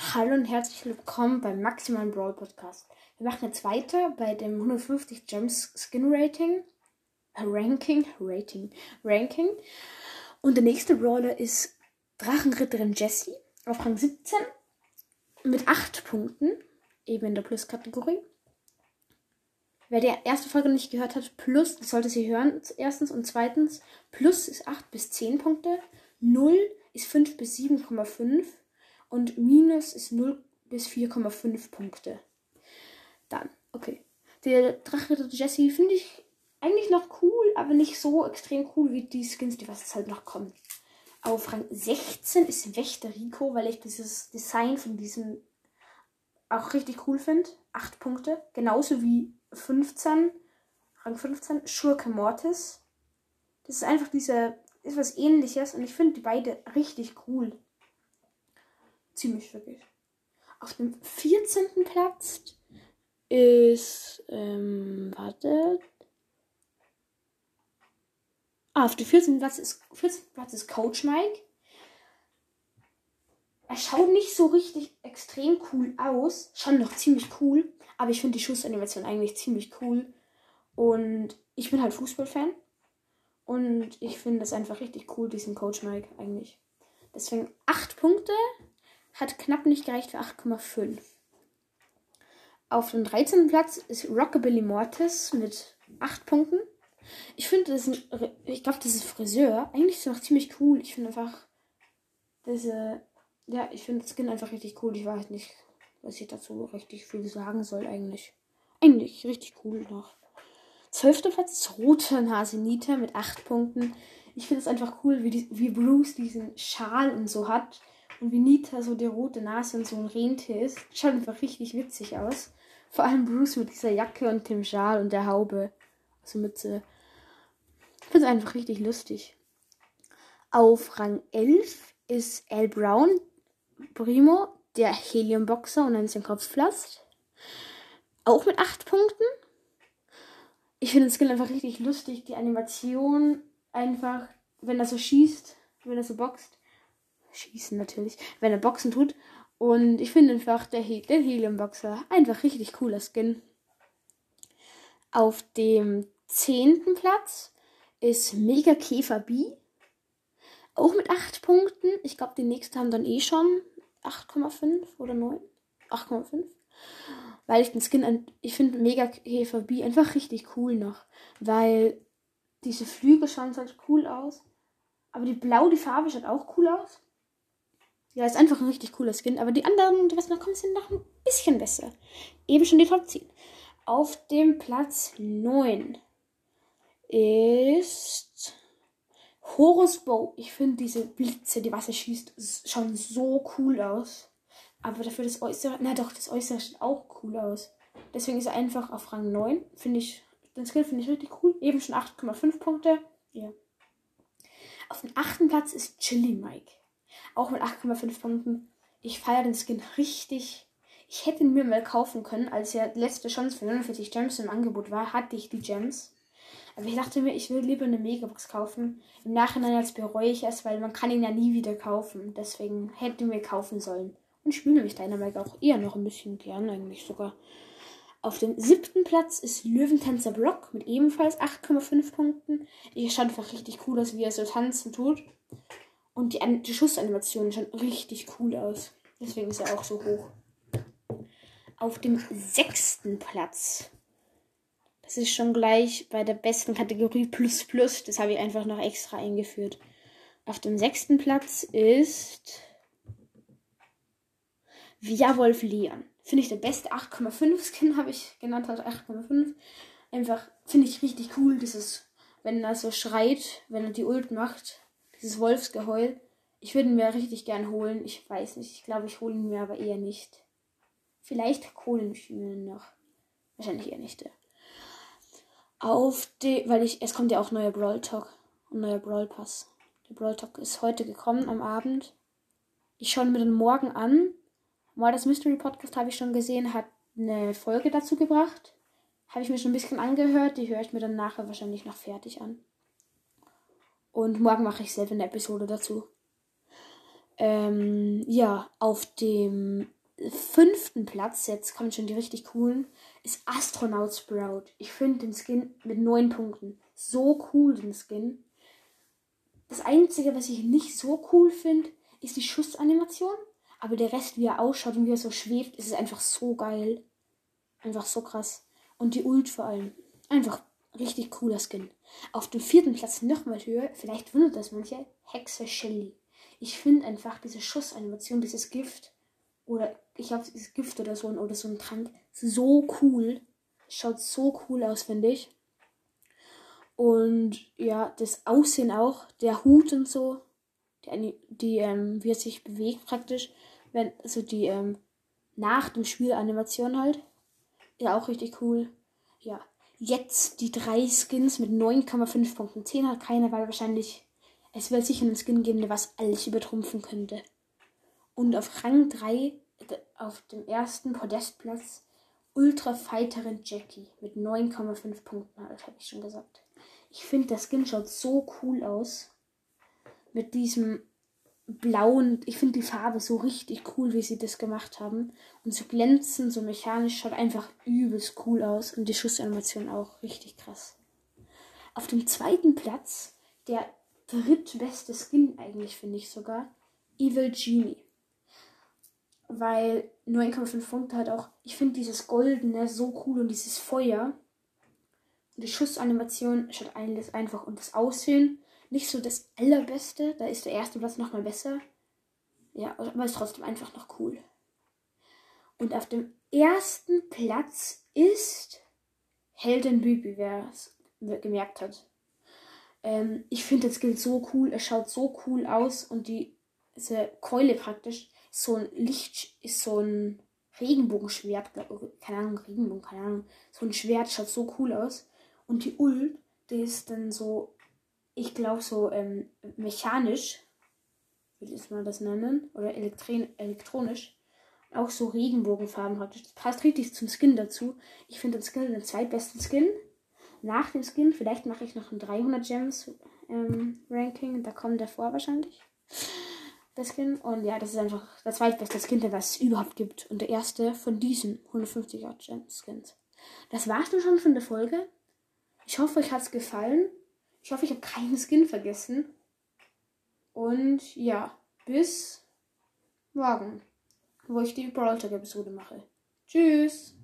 Hallo und herzlich willkommen beim Maximalen Brawl Podcast. Wir machen jetzt weiter bei dem 150 Gems Skin Rating. Äh, Ranking, Rating, Ranking. Und der nächste Brawler ist Drachenritterin Jessie auf Rang 17 mit 8 Punkten, eben in der Plus-Kategorie. Wer die erste Folge nicht gehört hat, Plus, sollte sie hören, erstens. Und zweitens, Plus ist 8 bis 10 Punkte, 0 ist 5 bis 7,5 und Minus ist 0 bis 4,5 Punkte. Dann, okay. Der Drachritter Jesse finde ich eigentlich noch cool, aber nicht so extrem cool wie die Skins, die was jetzt halt noch kommen. Auf Rang 16 ist Wächter Rico, weil ich dieses Design von diesem auch richtig cool finde. 8 Punkte. Genauso wie 15, Rang 15, Schurke Mortis. Das ist einfach diese, ist was ähnliches und ich finde die beide richtig cool. Ziemlich wirklich. Auf dem 14. Platz ist, ähm, warte. Ah, auf dem 14. Platz ist, 14. Platz ist Coach Mike. Er schaut nicht so richtig extrem cool aus. Schon noch ziemlich cool. Aber ich finde die Schussanimation eigentlich ziemlich cool. Und ich bin halt Fußballfan. Und ich finde es einfach richtig cool, diesen Coach Mike eigentlich. Deswegen 8 Punkte. Hat knapp nicht gereicht für 8,5. Auf dem 13. Platz ist Rockabilly Mortis mit 8 Punkten. Ich finde, das ist ein, ich glaube, das ist Friseur. Eigentlich ist es noch ziemlich cool. Ich finde einfach diese, ja, ich finde das Skin einfach richtig cool. Ich weiß nicht, was ich dazu richtig viel sagen soll eigentlich. Eigentlich richtig cool noch. Zwölfter Platz ist Rote Nase Nita mit 8 Punkten. Ich finde es einfach cool, wie, die, wie Bruce diesen Schal und so hat. Und wie Nita so die rote Nase und so ein Rentier ist. Schaut einfach richtig witzig aus. Vor allem Bruce mit dieser Jacke und dem Schal und der Haube. Also Mütze. Ich finde es einfach richtig lustig. Auf Rang 11 ist Al Brown, Primo, der Heliumboxer und ein sein Kopfpflast. Auch mit 8 Punkten. Ich finde den Skill einfach richtig lustig. Die Animation einfach, wenn er so schießt, wenn er so boxt. Schießen natürlich. Wenn er boxen tut. Und ich finde einfach der, He der Heliumboxer einfach richtig cooler Skin. Auf dem zehnten Platz ist Mega Käfer B. Auch mit 8 Punkten. Ich glaube, die nächsten haben dann eh schon 8,5 oder 9. 8,5. Weil ich den Skin, ich finde Mega Käfer B einfach richtig cool noch. Weil diese Flügel schauen halt cool aus. Aber die Blau, die Farbe schaut auch cool aus. Ja, ist einfach ein richtig cooler Skin. Aber die anderen, die was noch kommen, sind noch ein bisschen besser. Eben schon die Top 10. Auf dem Platz 9 ist Horus Bow. Ich finde diese Blitze, die Wasser schießt, schauen so cool aus. Aber dafür das Äußere, na doch, das Äußere sieht auch cool aus. Deswegen ist er einfach auf Rang 9. Finde ich, den Skill finde ich richtig cool. Eben schon 8,5 Punkte. Ja. Auf dem achten Platz ist Chili Mike. Auch mit 8,5 Punkten. Ich feiere den Skin richtig. Ich hätte ihn mir mal kaufen können, als ja letzte Chance für 49 Gems im Angebot war, hatte ich die Gems. Aber ich dachte mir, ich will lieber eine Megabox kaufen. Im Nachhinein jetzt bereue ich es, weil man kann ihn ja nie wieder kaufen. Deswegen hätte mir kaufen sollen. Und spiele mich Dynamite auch eher noch ein bisschen gern, eigentlich sogar. Auf dem siebten Platz ist Löwentänzer Brock mit ebenfalls 8,5 Punkten. Ich schaut einfach richtig cool aus, wie er so tanzen tut. Und die, die Schussanimationen schauen richtig cool aus. Deswegen ist er auch so hoch. Auf dem sechsten Platz. Das ist schon gleich bei der besten Kategorie Plus Plus. Das habe ich einfach noch extra eingeführt. Auf dem sechsten Platz ist Wolf Leon. Finde ich der beste 8,5 Skin, habe ich genannt, also 8,5. Einfach finde ich richtig cool, dieses, wenn er so schreit, wenn er die Ult macht. Dieses Wolfsgeheul. Ich würde ihn mir richtig gern holen. Ich weiß nicht. Ich glaube, ich hole ihn mir aber eher nicht. Vielleicht Kohlenschienen noch. Wahrscheinlich eher nicht. Auf die, weil ich, es kommt ja auch neuer Brawl Talk und neuer Brawl Pass. Der Brawl Talk ist heute gekommen am Abend. Ich schaue mir den morgen an. Mal das Mystery Podcast habe ich schon gesehen, hat eine Folge dazu gebracht. Habe ich mir schon ein bisschen angehört. Die höre ich mir dann nachher wahrscheinlich noch fertig an. Und morgen mache ich selber eine Episode dazu. Ähm, ja, auf dem fünften Platz, jetzt kommen schon die richtig coolen, ist Astronaut Sprout. Ich finde den Skin mit neun Punkten so cool, den Skin. Das Einzige, was ich nicht so cool finde, ist die Schussanimation. Aber der Rest, wie er ausschaut und wie er so schwebt, ist es einfach so geil. Einfach so krass. Und die Ult vor allem. Einfach richtig cooler Skin. Auf dem vierten Platz nochmal höher, vielleicht wundert das manche, Hexe Shelly. Ich finde einfach diese Schussanimation, dieses Gift, oder ich habe dieses Gift oder so, oder so ein Trank, so cool. Schaut so cool aus, finde ich. Und ja, das Aussehen auch, der Hut und so, die, die ähm, wie er sich bewegt praktisch, wenn, also die ähm, nach dem Spiel Animation halt. Ja, auch richtig cool. Ja, jetzt die drei Skins mit 9,5 Punkten. 10 hat keiner, weil wahrscheinlich es wird sicher einen Skin geben, der was alles übertrumpfen könnte. Und auf Rang 3, auf dem ersten Podestplatz, Ultra Fighterin Jackie mit 9,5 Punkten, das habe ich schon gesagt. Ich finde, der Skin schaut so cool aus. Mit diesem blauen, ich finde die Farbe so richtig cool, wie sie das gemacht haben. Und so glänzend, so mechanisch, schaut einfach übelst cool aus. Und die Schussanimation auch richtig krass. Auf dem zweiten Platz, der drittbeste Skin eigentlich, finde ich sogar, Evil Genie. Weil 9,5 Punkte hat auch, ich finde dieses Goldene so cool und dieses Feuer die Schussanimation schaut einfach und das Aussehen nicht so das allerbeste. Da ist der erste Platz nochmal besser. Ja, aber ist trotzdem einfach noch cool. Und auf dem ersten Platz ist Heldenbübi, wer es gemerkt hat. Ähm, ich finde das Skill so cool. Es schaut so cool aus und die diese Keule praktisch so ein Licht ist so ein Regenbogenschwert, keine Ahnung, Regenbogen, keine Ahnung. So ein Schwert schaut so cool aus. Und die Ult, die ist dann so, ich glaube, so ähm, mechanisch, würde ich mal das nennen, oder elektronisch. Auch so Regenbogenfarben praktisch. Das passt richtig zum Skin dazu. Ich finde den Skin den zweitbesten Skin. Nach dem Skin, vielleicht mache ich noch ein 300 Gems ähm, Ranking. Da kommt der vor wahrscheinlich. Der Skin. Und ja, das ist einfach der zweitbeste Skin, der es überhaupt gibt. Und der erste von diesen 150er Gems Skins. Das war's dann schon von der Folge. Ich hoffe, euch hat es gefallen. Ich hoffe, ich habe keinen Skin vergessen. Und ja, bis morgen, wo ich die Brawl Episode mache. Tschüss!